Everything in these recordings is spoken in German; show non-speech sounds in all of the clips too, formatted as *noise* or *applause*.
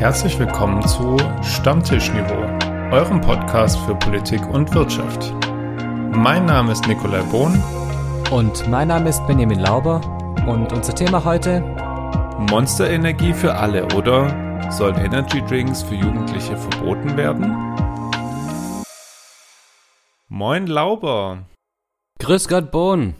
Herzlich willkommen zu Stammtischniveau, eurem Podcast für Politik und Wirtschaft. Mein Name ist Nikolai Bohn. Und mein Name ist Benjamin Lauber. Und unser Thema heute? Monsterenergie für alle, oder? Sollen Energy Drinks für Jugendliche verboten werden? Moin Lauber. Grüß Gott Bohn.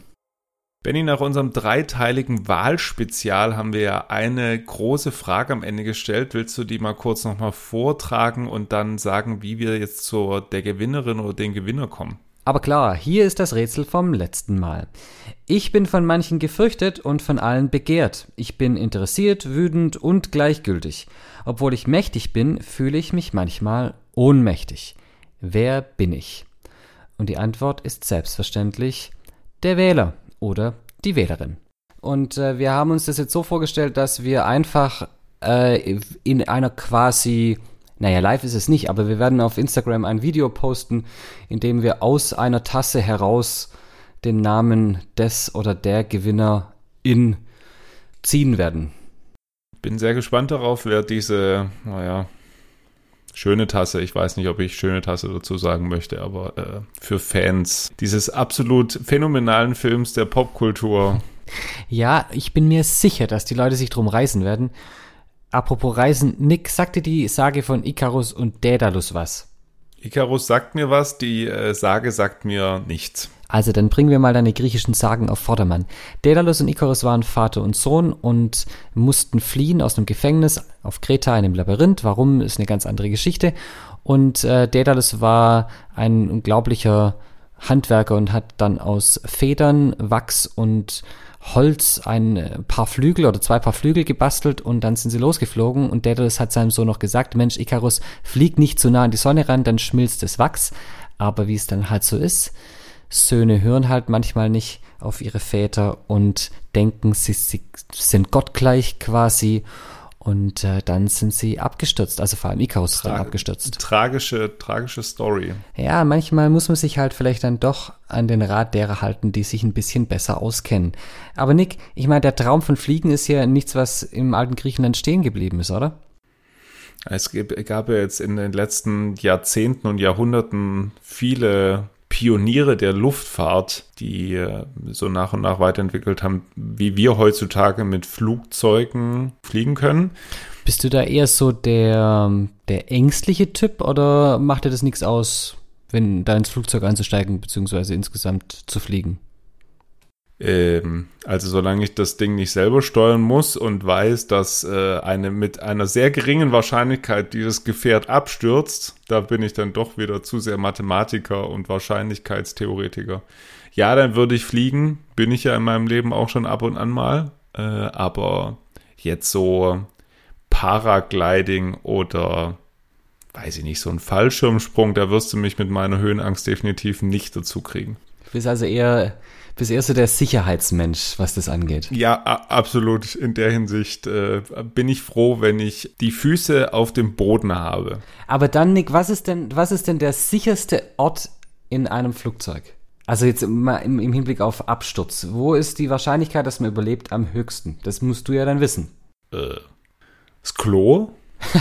Benny, nach unserem dreiteiligen Wahlspezial haben wir ja eine große Frage am Ende gestellt. Willst du die mal kurz nochmal vortragen und dann sagen, wie wir jetzt zur der Gewinnerin oder den Gewinner kommen? Aber klar, hier ist das Rätsel vom letzten Mal. Ich bin von manchen gefürchtet und von allen begehrt. Ich bin interessiert, wütend und gleichgültig. Obwohl ich mächtig bin, fühle ich mich manchmal ohnmächtig. Wer bin ich? Und die Antwort ist selbstverständlich der Wähler oder die Wählerin. Und äh, wir haben uns das jetzt so vorgestellt, dass wir einfach äh, in einer quasi, naja, live ist es nicht, aber wir werden auf Instagram ein Video posten, in dem wir aus einer Tasse heraus den Namen des oder der Gewinnerin ziehen werden. Bin sehr gespannt darauf, wer diese, naja, schöne Tasse, ich weiß nicht, ob ich schöne Tasse dazu sagen möchte, aber äh, für Fans dieses absolut phänomenalen Films der Popkultur. Ja, ich bin mir sicher, dass die Leute sich drum reißen werden. Apropos Reisen, Nick, sagte die Sage von Icarus und Daedalus was? Icarus sagt mir was, die äh, Sage sagt mir nichts. Also dann bringen wir mal deine griechischen Sagen auf Vordermann. Daedalus und Icarus waren Vater und Sohn und mussten fliehen aus einem Gefängnis auf Kreta in einem Labyrinth. Warum, ist eine ganz andere Geschichte. Und äh, Daedalus war ein unglaublicher Handwerker und hat dann aus Federn, Wachs und Holz ein äh, paar Flügel oder zwei paar Flügel gebastelt und dann sind sie losgeflogen und Daedalus hat seinem Sohn noch gesagt, Mensch, Icarus, flieg nicht zu nah an die Sonne ran, dann schmilzt das Wachs. Aber wie es dann halt so ist, Söhne hören halt manchmal nicht auf ihre Väter und denken, sie, sie sind gottgleich quasi. Und äh, dann sind sie abgestürzt, also vor allem Icarus ist dann abgestürzt. Tragische, tragische Story. Ja, manchmal muss man sich halt vielleicht dann doch an den Rat derer halten, die sich ein bisschen besser auskennen. Aber Nick, ich meine, der Traum von Fliegen ist ja nichts, was im alten Griechenland stehen geblieben ist, oder? Es gab ja jetzt in den letzten Jahrzehnten und Jahrhunderten viele Pioniere der Luftfahrt, die äh, so nach und nach weiterentwickelt haben, wie wir heutzutage mit Flugzeugen fliegen können. Bist du da eher so der, der ängstliche Typ oder macht dir das nichts aus, wenn da ins Flugzeug einzusteigen, beziehungsweise insgesamt zu fliegen? Ähm, also solange ich das Ding nicht selber steuern muss und weiß, dass äh, eine mit einer sehr geringen Wahrscheinlichkeit dieses Gefährt abstürzt, da bin ich dann doch wieder zu sehr Mathematiker und Wahrscheinlichkeitstheoretiker. Ja, dann würde ich fliegen, bin ich ja in meinem Leben auch schon ab und an mal, äh, aber jetzt so Paragliding oder weiß ich nicht, so ein Fallschirmsprung, da wirst du mich mit meiner Höhenangst definitiv nicht dazu kriegen. Du bist also eher bist eher so der Sicherheitsmensch, was das angeht. Ja, absolut. In der Hinsicht äh, bin ich froh, wenn ich die Füße auf dem Boden habe. Aber dann, Nick, was ist denn, was ist denn der sicherste Ort in einem Flugzeug? Also jetzt mal im, im Hinblick auf Absturz. Wo ist die Wahrscheinlichkeit, dass man überlebt, am höchsten? Das musst du ja dann wissen. Äh, das Klo? *laughs*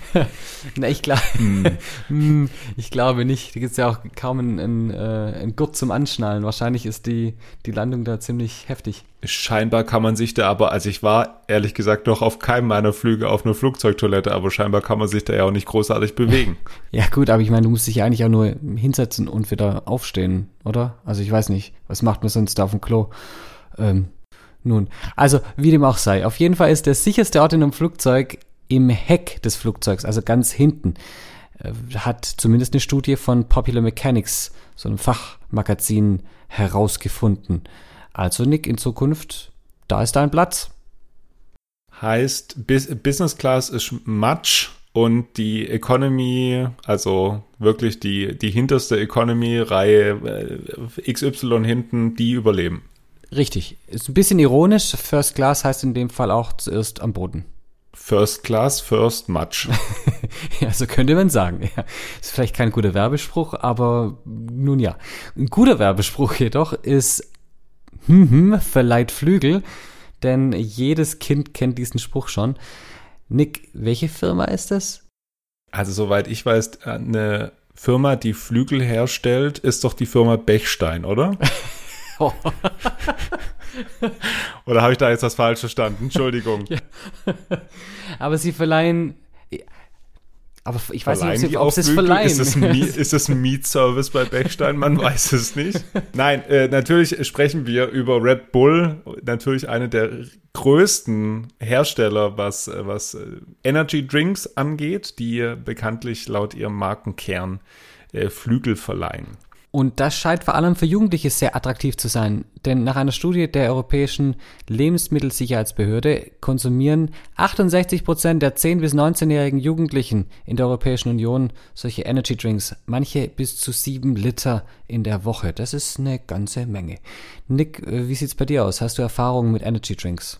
*laughs* Na, ich glaube, *laughs* hm. ich glaube nicht. Da gibt es ja auch kaum einen, einen, äh, einen Gurt zum Anschnallen. Wahrscheinlich ist die, die Landung da ziemlich heftig. Scheinbar kann man sich da aber, also ich war ehrlich gesagt noch auf keinem meiner Flüge auf einer Flugzeugtoilette, aber scheinbar kann man sich da ja auch nicht großartig bewegen. *laughs* ja gut, aber ich meine, du musst dich ja eigentlich auch nur hinsetzen und wieder aufstehen, oder? Also ich weiß nicht, was macht man sonst da auf dem Klo? Ähm, nun, also wie dem auch sei, auf jeden Fall ist der sicherste Ort in einem Flugzeug im Heck des Flugzeugs, also ganz hinten, äh, hat zumindest eine Studie von Popular Mechanics, so einem Fachmagazin, herausgefunden. Also Nick, in Zukunft, da ist dein Platz. Heißt, Business Class ist Matsch und die Economy, also wirklich die, die hinterste Economy-Reihe äh, XY hinten, die überleben. Richtig. Ist ein bisschen ironisch. First Class heißt in dem Fall auch zuerst am Boden. First Class, First Match. *laughs* ja, so könnte man sagen. Ja. Ist vielleicht kein guter Werbespruch, aber nun ja. Ein guter Werbespruch jedoch ist hm, hm, verleiht Flügel, denn jedes Kind kennt diesen Spruch schon. Nick, welche Firma ist das? Also soweit ich weiß, eine Firma, die Flügel herstellt, ist doch die Firma Bechstein, oder? *laughs* *laughs* Oh. *laughs* oder habe ich da jetzt was falsch verstanden? Entschuldigung. *laughs* Ja. Aber sie verleihen aber ich weiß verleihen nicht, ob sie es verleihen. Ist das, ein, *laughs* ist das ein Mietservice bei Bechstein? Man weiß es nicht. Nein, äh, natürlich sprechen wir über Red Bull, natürlich eine der größten Hersteller, was, was äh, Energy Drinks angeht, die bekanntlich laut ihrem Markenkern äh, Flügel verleihen. Und das scheint vor allem für Jugendliche sehr attraktiv zu sein, denn nach einer Studie der Europäischen Lebensmittelsicherheitsbehörde konsumieren 68 Prozent der 10- bis 19-jährigen Jugendlichen in der Europäischen Union solche Energy Drinks, manche bis zu sieben Liter in der Woche. Das ist eine ganze Menge. Nick, äh, wie sieht's bei dir aus? Hast du Erfahrungen mit Energy Drinks?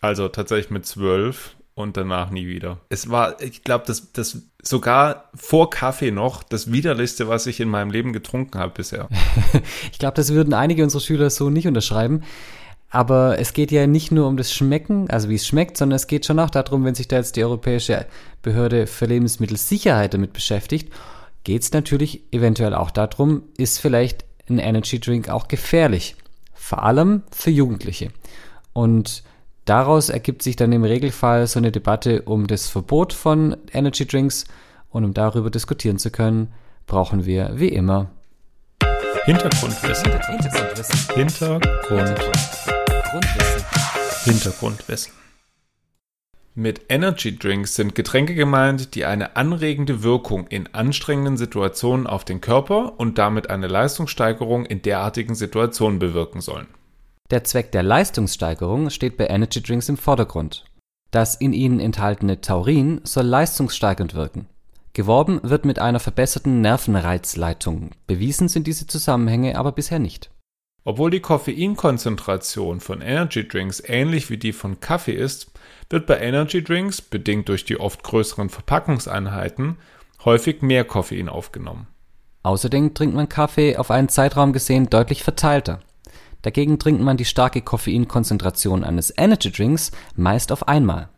Also tatsächlich mit zwölf und danach nie wieder. Es war, ich glaube, das, das sogar vor Kaffee noch das widerlichste, was ich in meinem Leben getrunken habe bisher. *laughs* ich glaube, das würden einige unserer Schüler so nicht unterschreiben. Aber es geht ja nicht nur um das Schmecken, also wie es schmeckt, sondern es geht schon auch darum, wenn sich da jetzt die Europäische Behörde für Lebensmittelsicherheit damit beschäftigt, geht es natürlich eventuell auch darum, ist vielleicht ein Energy Drink auch gefährlich. Vor allem für Jugendliche. Und Daraus ergibt sich dann im Regelfall so eine Debatte um das Verbot von Energy Drinks und um darüber diskutieren zu können, brauchen wir wie immer Hintergrundwissen. Hintergrundwissen. Hintergrundwissen. Hintergrundwissen. Mit Energy Drinks sind Getränke gemeint, die eine anregende Wirkung in anstrengenden Situationen auf den Körper und damit eine Leistungssteigerung in derartigen Situationen bewirken sollen. Der Zweck der Leistungssteigerung steht bei Energy Drinks im Vordergrund. Das in ihnen enthaltene Taurin soll leistungssteigernd wirken. Geworben wird mit einer verbesserten Nervenreizleitung. Bewiesen sind diese Zusammenhänge aber bisher nicht. Obwohl die Koffeinkonzentration von Energy Drinks ähnlich wie die von Kaffee ist, wird bei Energy Drinks, bedingt durch die oft größeren Verpackungseinheiten, häufig mehr Koffein aufgenommen. Außerdem trinkt man Kaffee auf einen Zeitraum gesehen deutlich verteilter. Dagegen trinkt man die starke Koffeinkonzentration eines Energy Drinks meist auf einmal.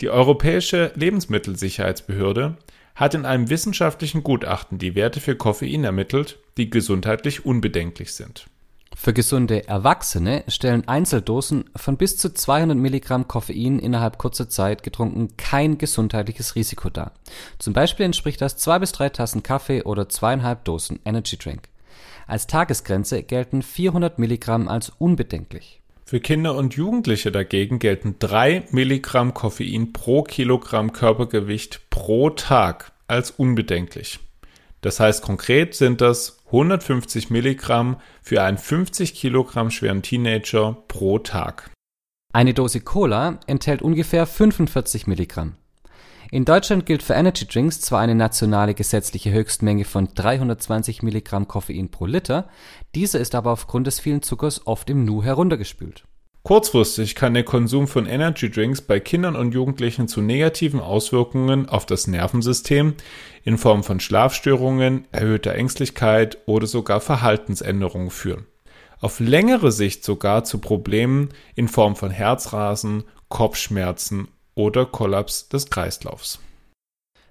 Die Europäische Lebensmittelsicherheitsbehörde hat in einem wissenschaftlichen Gutachten die Werte für Koffein ermittelt, die gesundheitlich unbedenklich sind. Für gesunde Erwachsene stellen Einzeldosen von bis zu 200 Milligramm Koffein innerhalb kurzer Zeit getrunken kein gesundheitliches Risiko dar. Zum Beispiel entspricht das zwei bis drei Tassen Kaffee oder zweieinhalb Dosen Energy Drink. Als Tagesgrenze gelten 400 Milligramm als unbedenklich. Für Kinder und Jugendliche dagegen gelten 3 Milligramm Koffein pro Kilogramm Körpergewicht pro Tag als unbedenklich. Das heißt konkret sind das 150 Milligramm für einen 50 Kilogramm schweren Teenager pro Tag. Eine Dose Cola enthält ungefähr 45 Milligramm. In Deutschland gilt für Energy Drinks zwar eine nationale gesetzliche Höchstmenge von 320 Milligramm Koffein pro Liter, diese ist aber aufgrund des vielen Zuckers oft im Nu heruntergespült. Kurzfristig kann der Konsum von Energy Drinks bei Kindern und Jugendlichen zu negativen Auswirkungen auf das Nervensystem in Form von Schlafstörungen, erhöhter Ängstlichkeit oder sogar Verhaltensänderungen führen. Auf längere Sicht sogar zu Problemen in Form von Herzrasen, Kopfschmerzen oder Kollaps des Kreislaufs.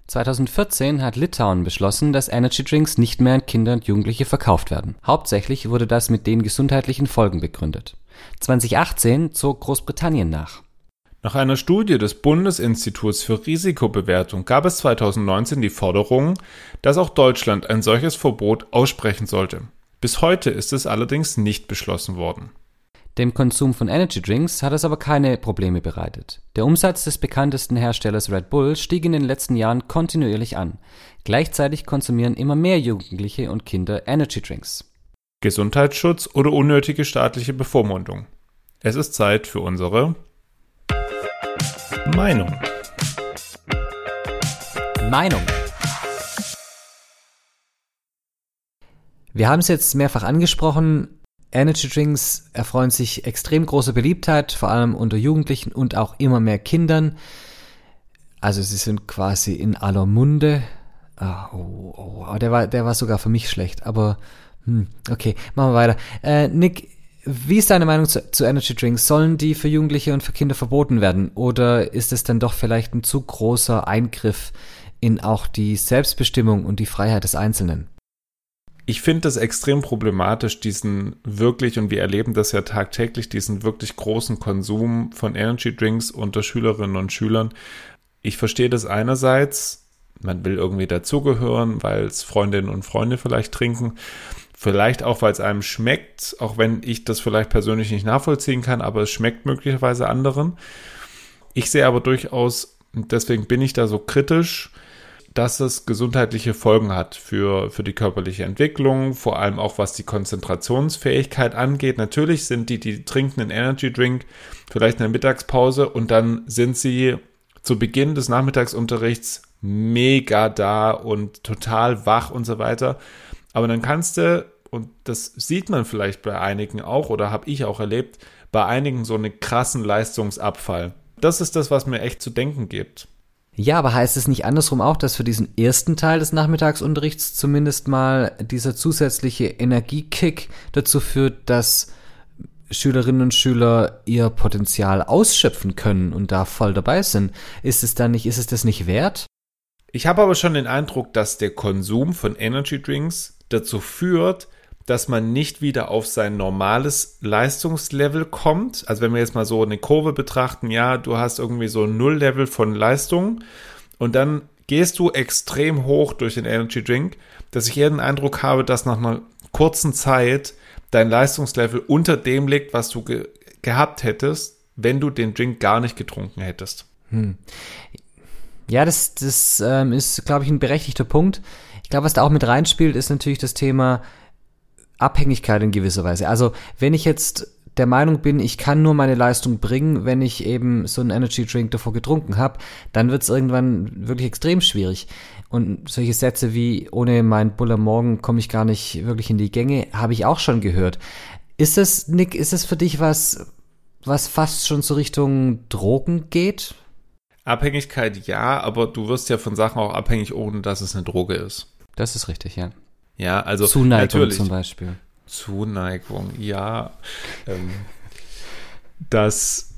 2014 hat Litauen beschlossen, dass Energy Drinks nicht mehr an Kinder und Jugendliche verkauft werden. Hauptsächlich wurde das mit den gesundheitlichen Folgen begründet. 2018 zog Großbritannien nach. Nach einer Studie des Bundesinstituts für Risikobewertung gab es 2019 die Forderung, dass auch Deutschland ein solches Verbot aussprechen sollte. Bis heute ist es allerdings nicht beschlossen worden. Dem Konsum von Energy Drinks hat es aber keine Probleme bereitet. Der Umsatz des bekanntesten Herstellers Red Bull stieg in den letzten Jahren kontinuierlich an. Gleichzeitig konsumieren immer mehr Jugendliche und Kinder Energy Drinks. Gesundheitsschutz oder unnötige staatliche Bevormundung. Es ist Zeit für unsere Meinung. Meinung. Wir haben es jetzt mehrfach angesprochen, Energy Drinks erfreuen sich extrem großer Beliebtheit, vor allem unter Jugendlichen und auch immer mehr Kindern. Also sie sind quasi in aller Munde. Ah, oh, oh, oh, der war, der war sogar für mich schlecht, aber hm, okay, machen wir weiter. Äh, Nick, Wie ist deine Meinung zu, zu, Energy Drinks? Sollen die für Jugendliche und für Kinder verboten werden? Oder ist es dann doch vielleicht ein zu großer Eingriff in auch die Selbstbestimmung und die Freiheit des Einzelnen? Ich finde das extrem problematisch, diesen wirklich, und wir erleben das ja tagtäglich, diesen wirklich großen Konsum von Energy Drinks unter Schülerinnen und Schülern. Ich verstehe das einerseits, man will irgendwie dazugehören, weil es Freundinnen und Freunde vielleicht trinken. Vielleicht auch, weil es einem schmeckt, auch wenn ich das vielleicht persönlich nicht nachvollziehen kann, aber es schmeckt möglicherweise anderen. Ich sehe aber durchaus, deswegen bin ich da so kritisch, dass es gesundheitliche Folgen hat für, für die körperliche Entwicklung, vor allem auch was die Konzentrationsfähigkeit angeht. Natürlich sind die, die trinken einen Energy Drink vielleicht in der Mittagspause und dann sind sie zu Beginn des Nachmittagsunterrichts mega da und total wach und so weiter. Aber dann kannst du, und das sieht man vielleicht bei einigen auch oder habe ich auch erlebt, bei einigen so einen krassen Leistungsabfall. Das ist das, was mir echt zu denken gibt. Ja, aber heißt es nicht andersrum auch, dass für diesen ersten Teil des Nachmittagsunterrichts zumindest mal dieser zusätzliche Energiekick dazu führt, dass Schülerinnen und Schüler ihr Potenzial ausschöpfen können und da voll dabei sind? Ist es dann nicht, ist es das nicht wert? Ich habe aber schon den Eindruck, dass der Konsum von Energy Drinks dazu führt, dass man nicht wieder auf sein normales Leistungslevel kommt. Also wenn wir jetzt mal so eine Kurve betrachten, ja, du hast irgendwie so ein Nulllevel von Leistung und dann gehst du extrem hoch durch den Energy Drink, dass ich eher den Eindruck habe, dass nach einer kurzen Zeit dein Leistungslevel unter dem liegt, was du ge gehabt hättest, wenn du den Drink gar nicht getrunken hättest. Hm. Ja, das, das ähm, ist, glaube ich, ein berechtigter Punkt. Ich glaube, was da auch mit reinspielt, ist natürlich das Thema, Abhängigkeit in gewisser Weise. Also wenn ich jetzt der Meinung bin, ich kann nur meine Leistung bringen, wenn ich eben so einen Energy Drink davor getrunken habe, dann wird es irgendwann wirklich extrem schwierig. Und solche Sätze wie ohne mein Buller Morgen komme ich gar nicht wirklich in die Gänge, habe ich auch schon gehört. Ist es, Nick, ist es für dich was, was fast schon so Richtung Drogen geht? Abhängigkeit ja, aber du wirst ja von Sachen auch abhängig, ohne dass es eine Droge ist. Das ist richtig, ja. Ja, also Zuneigung natürlich. zum Beispiel. Zuneigung, ja. Ähm, das,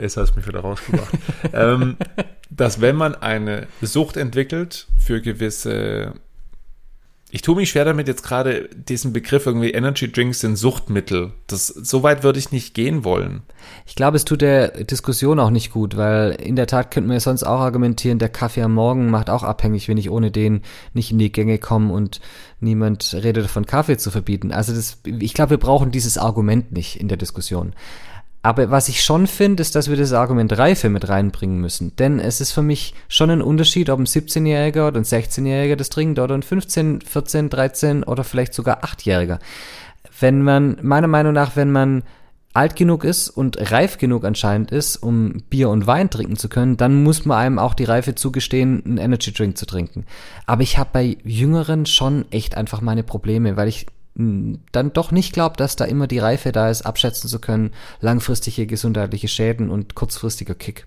jetzt hast du mich wieder rausgebracht. *laughs* ähm, dass wenn man eine Sucht entwickelt für gewisse ich tue mich schwer damit jetzt gerade diesen Begriff irgendwie Energy Drinks sind Suchtmittel. Das so weit würde ich nicht gehen wollen. Ich glaube, es tut der Diskussion auch nicht gut, weil in der Tat könnten wir sonst auch argumentieren, der Kaffee am Morgen macht auch abhängig, wenn ich ohne den nicht in die Gänge komme und niemand redet davon Kaffee zu verbieten. Also das, ich glaube, wir brauchen dieses Argument nicht in der Diskussion. Aber was ich schon finde, ist, dass wir das Argument Reife mit reinbringen müssen. Denn es ist für mich schon ein Unterschied, ob ein 17-Jähriger oder ein 16-Jähriger das trinkt oder ein 15, 14, 13 oder vielleicht sogar 8-Jähriger. Wenn man, meiner Meinung nach, wenn man alt genug ist und reif genug anscheinend ist, um Bier und Wein trinken zu können, dann muss man einem auch die Reife zugestehen, einen Energy Drink zu trinken. Aber ich habe bei Jüngeren schon echt einfach meine Probleme, weil ich dann doch nicht glaubt, dass da immer die Reife da ist, abschätzen zu können, langfristige gesundheitliche Schäden und kurzfristiger Kick.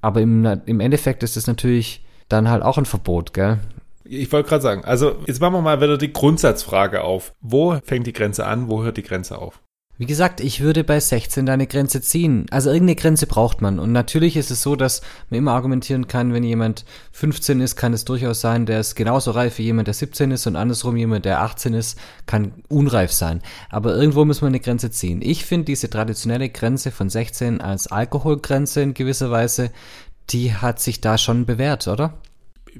Aber im, im Endeffekt ist es natürlich dann halt auch ein Verbot, gell? Ich wollte gerade sagen, also jetzt machen wir mal wieder die Grundsatzfrage auf. Wo fängt die Grenze an, wo hört die Grenze auf? Wie gesagt, ich würde bei 16 deine Grenze ziehen. Also irgendeine Grenze braucht man. Und natürlich ist es so, dass man immer argumentieren kann, wenn jemand 15 ist, kann es durchaus sein, der ist genauso reif wie jemand, der 17 ist und andersrum jemand, der 18 ist, kann unreif sein. Aber irgendwo muss man eine Grenze ziehen. Ich finde diese traditionelle Grenze von 16 als Alkoholgrenze in gewisser Weise, die hat sich da schon bewährt, oder?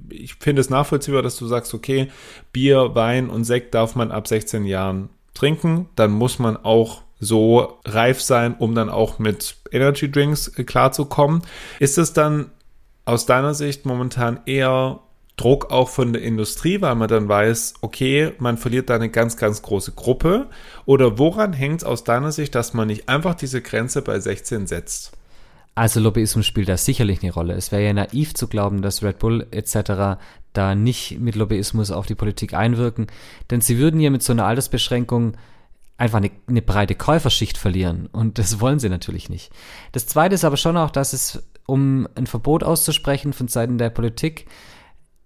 Ich finde es nachvollziehbar, dass du sagst, okay, Bier, Wein und Sekt darf man ab 16 Jahren trinken, dann muss man auch so reif sein, um dann auch mit Energy Drinks äh, klarzukommen. Ist es dann aus deiner Sicht momentan eher Druck auch von der Industrie, weil man dann weiß, okay, man verliert da eine ganz, ganz große Gruppe? Oder woran hängt es aus deiner Sicht, dass man nicht einfach diese Grenze bei 16 setzt? Also Lobbyismus spielt da sicherlich eine Rolle. Es wäre ja naiv zu glauben, dass Red Bull etc. da nicht mit Lobbyismus auf die Politik einwirken, denn sie würden ja mit so einer Altersbeschränkung einfach eine, eine breite Käuferschicht verlieren. Und das wollen sie natürlich nicht. Das Zweite ist aber schon auch, dass es, um ein Verbot auszusprechen von Seiten der Politik,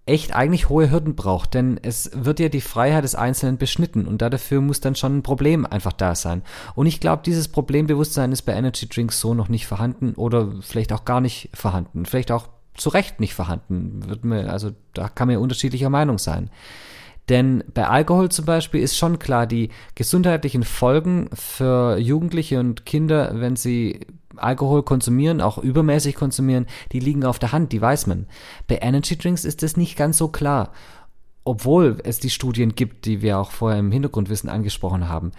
echt eigentlich hohe Hürden braucht, denn es wird ja die Freiheit des Einzelnen beschnitten und dafür muss dann schon ein Problem einfach da sein. Und ich glaube, dieses Problembewusstsein ist bei Energy Drinks so noch nicht vorhanden oder vielleicht auch gar nicht vorhanden, vielleicht auch zu Recht nicht vorhanden. Wird mir, also da kann man ja unterschiedlicher Meinung sein. Denn bei Alkohol zum Beispiel ist schon klar, die gesundheitlichen Folgen für Jugendliche und Kinder, wenn sie Alkohol konsumieren, auch übermäßig konsumieren, die liegen auf der Hand, die weiß man. Bei Energy Drinks ist das nicht ganz so klar. Obwohl es die Studien gibt, die wir auch vorher im Hintergrundwissen angesprochen haben.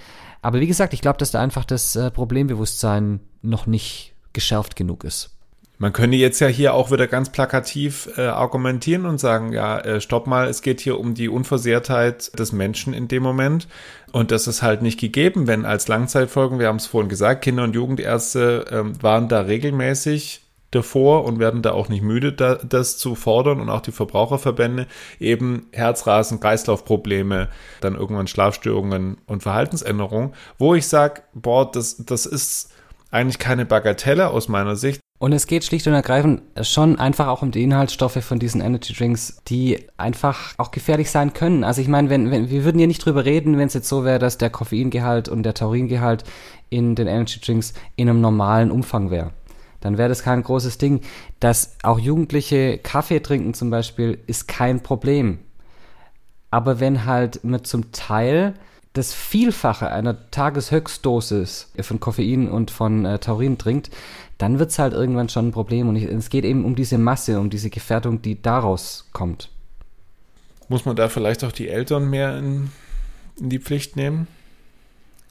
Aber wie gesagt, ich glaube, dass da einfach das äh, Problembewusstsein noch nicht geschärft genug ist. Man könnte jetzt ja hier auch wieder ganz plakativ äh, argumentieren und sagen, ja, äh, stopp mal, es geht hier um die Unversehrtheit des Menschen in dem Moment. Und das ist halt nicht gegeben, wenn als Langzeitfolgen, wir haben es vorhin gesagt, Kinder- und Jugendärzte ähm, waren da regelmäßig davor und werden da auch nicht müde, da, das zu fordern und auch die Verbraucherverbände eben Herzrasen, Kreislaufprobleme, dann irgendwann Schlafstörungen und Verhaltensänderungen, wo ich sage, boah, das, das ist eigentlich keine Bagatelle aus meiner Sicht. Und es geht schlicht und ergreifend schon einfach auch um die Inhaltsstoffe von diesen Energy Drinks, die einfach auch gefährlich sein können. Also ich meine, wenn, wenn wir würden ja nicht drüber reden, wenn es jetzt so wäre, dass der Koffeingehalt und der Tauringehalt in den Energy Drinks in einem normalen Umfang wäre. Dann wäre das kein großes Ding. Dass auch Jugendliche Kaffee trinken zum Beispiel, ist kein Problem. Aber wenn halt man zum Teil das Vielfache einer Tageshöchstdosis von Koffein und von äh, Taurin trinkt, dann wird es halt irgendwann schon ein Problem. Und ich, es geht eben um diese Masse, um diese Gefährdung, die daraus kommt. Muss man da vielleicht auch die Eltern mehr in, in die Pflicht nehmen?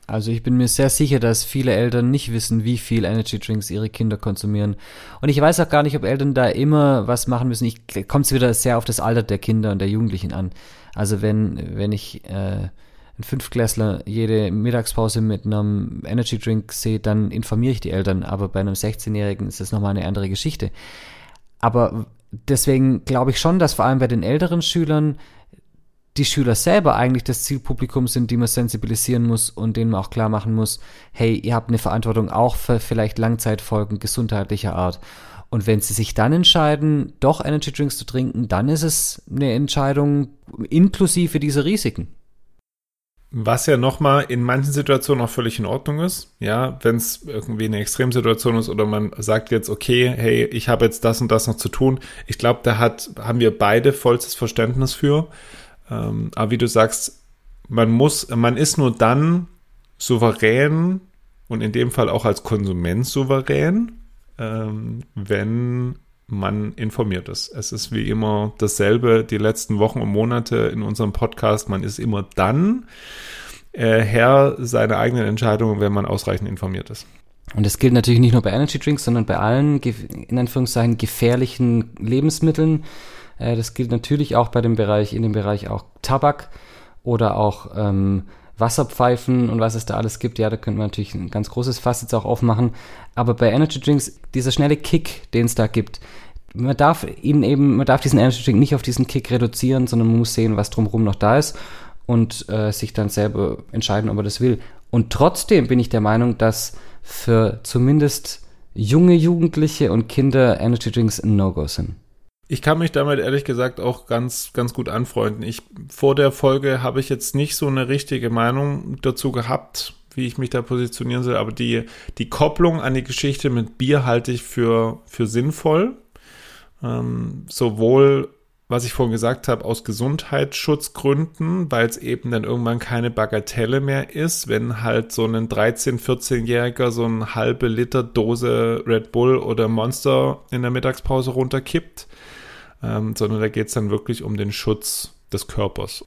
Also ich bin mir sehr sicher, dass viele Eltern nicht wissen, wie viel Energy Drinks ihre Kinder konsumieren. Und ich weiß auch gar nicht, ob Eltern da immer was machen müssen. Ich kommt es wieder sehr auf das Alter der Kinder und der Jugendlichen an. Also wenn, wenn ich äh, ein Fünfklässler jede Mittagspause mit einem Energy Drink sehe, dann informiere ich die Eltern. Aber bei einem 16-Jährigen ist das nochmal eine andere Geschichte. Aber deswegen glaube ich schon, dass vor allem bei den älteren Schülern die Schüler selber eigentlich das Zielpublikum sind, die man sensibilisieren muss und denen man auch klar machen muss, hey, ihr habt eine Verantwortung auch für vielleicht Langzeitfolgen gesundheitlicher Art. Und wenn sie sich dann entscheiden, doch Energy Drinks zu trinken, dann ist es eine Entscheidung inklusive dieser Risiken. Was ja nochmal in manchen Situationen auch völlig in Ordnung ist. Ja, wenn es irgendwie eine Extremsituation ist oder man sagt jetzt, okay, hey, ich habe jetzt das und das noch zu tun. Ich glaube, da hat, haben wir beide vollstes Verständnis für. Ähm, aber wie du sagst, man muss, man ist nur dann souverän und in dem Fall auch als Konsument souverän, ähm, wenn man informiert ist. Es ist wie immer dasselbe die letzten Wochen und Monate in unserem Podcast. Man ist immer dann äh, Herr seiner eigenen Entscheidungen, wenn man ausreichend informiert ist. Und das gilt natürlich nicht nur bei Energy Drinks, sondern bei allen, in Anführungszeichen, gefährlichen Lebensmitteln. Äh, das gilt natürlich auch bei dem Bereich, in dem Bereich auch Tabak oder auch ähm, Wasserpfeifen und was es da alles gibt, ja, da könnte man natürlich ein ganz großes Fass jetzt auch aufmachen. Aber bei Energy Drinks, dieser schnelle Kick, den es da gibt, man darf ihn eben, man darf diesen Energy Drink nicht auf diesen Kick reduzieren, sondern man muss sehen, was drumherum noch da ist und äh, sich dann selber entscheiden, ob er das will. Und trotzdem bin ich der Meinung, dass für zumindest junge Jugendliche und Kinder Energy Drinks ein No-Go sind. Ich kann mich damit ehrlich gesagt auch ganz, ganz gut anfreunden. Ich, vor der Folge habe ich jetzt nicht so eine richtige Meinung dazu gehabt, wie ich mich da positionieren soll, aber die, die Kopplung an die Geschichte mit Bier halte ich für, für sinnvoll. Ähm, sowohl, was ich vorhin gesagt habe, aus Gesundheitsschutzgründen, weil es eben dann irgendwann keine Bagatelle mehr ist, wenn halt so ein 13-, 14-Jähriger so eine halbe Liter Dose Red Bull oder Monster in der Mittagspause runterkippt ähm, sondern da geht es dann wirklich um den Schutz des Körpers.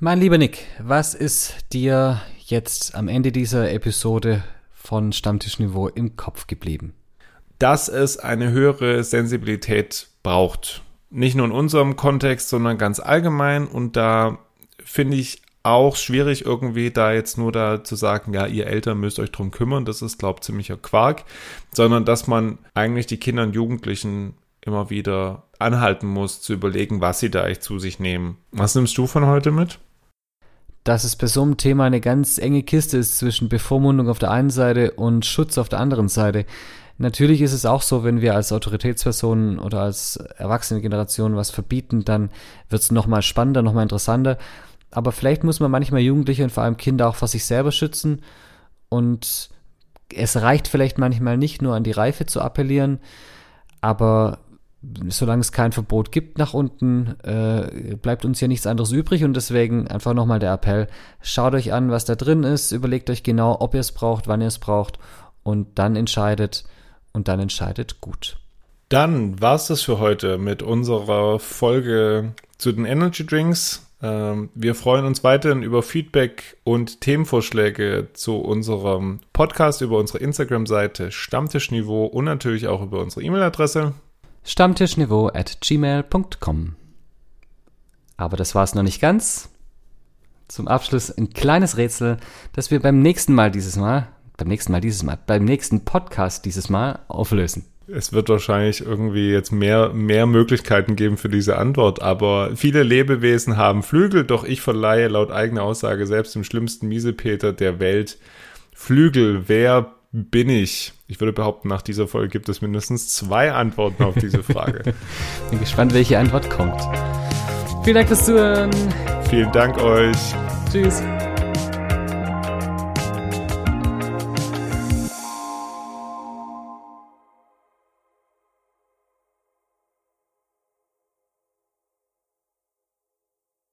Mein lieber Nick, was ist dir jetzt am Ende dieser Episode von Stammtischniveau im Kopf geblieben? Dass es eine höhere Sensibilität braucht. Nicht nur in unserem Kontext, sondern ganz allgemein. Und da finde ich auch schwierig irgendwie da jetzt nur da zu sagen, ja, ihr Eltern müsst euch drum kümmern. Das ist, glaube ich, ziemlicher Quark. Sondern dass man eigentlich die Kinder und Jugendlichen immer wieder anhalten muss, zu überlegen, was sie da eigentlich zu sich nehmen. Was nimmst du von heute mit? Dass es bei so einem Thema eine ganz enge Kiste ist zwischen Bevormundung auf der einen Seite und Schutz auf der anderen Seite. Natürlich ist es auch so, wenn wir als Autoritätspersonen oder als erwachsene Generation was verbieten, dann wird es nochmal spannender, nochmal interessanter. Aber vielleicht muss man manchmal Jugendliche und vor allem Kinder auch vor sich selber schützen. Und es reicht vielleicht manchmal nicht nur an die Reife zu appellieren, aber solange es kein Verbot gibt nach unten, äh, bleibt uns ja nichts anderes übrig und deswegen einfach nochmal der Appell, schaut euch an, was da drin ist, überlegt euch genau, ob ihr es braucht, wann ihr es braucht und dann entscheidet und dann entscheidet gut. Dann war es das für heute mit unserer Folge zu den Energy Drinks. Ähm, wir freuen uns weiterhin über Feedback und Themenvorschläge zu unserem Podcast über unsere Instagram-Seite Stammtischniveau und natürlich auch über unsere E-Mail-Adresse Stammtischniveau at gmail.com. Aber das war es noch nicht ganz. Zum Abschluss ein kleines Rätsel, das wir beim nächsten Mal dieses Mal, beim nächsten Mal dieses Mal, beim nächsten Podcast dieses Mal auflösen. Es wird wahrscheinlich irgendwie jetzt mehr, mehr Möglichkeiten geben für diese Antwort, aber viele Lebewesen haben Flügel, doch ich verleihe laut eigener Aussage selbst dem schlimmsten Miesepeter der Welt Flügel. Wer bin ich? Ich würde behaupten, nach dieser Folge gibt es mindestens zwei Antworten auf diese Frage. *laughs* bin gespannt, welche Antwort kommt. Vielen Dank fürs Zuhören. Vielen Dank euch. Tschüss.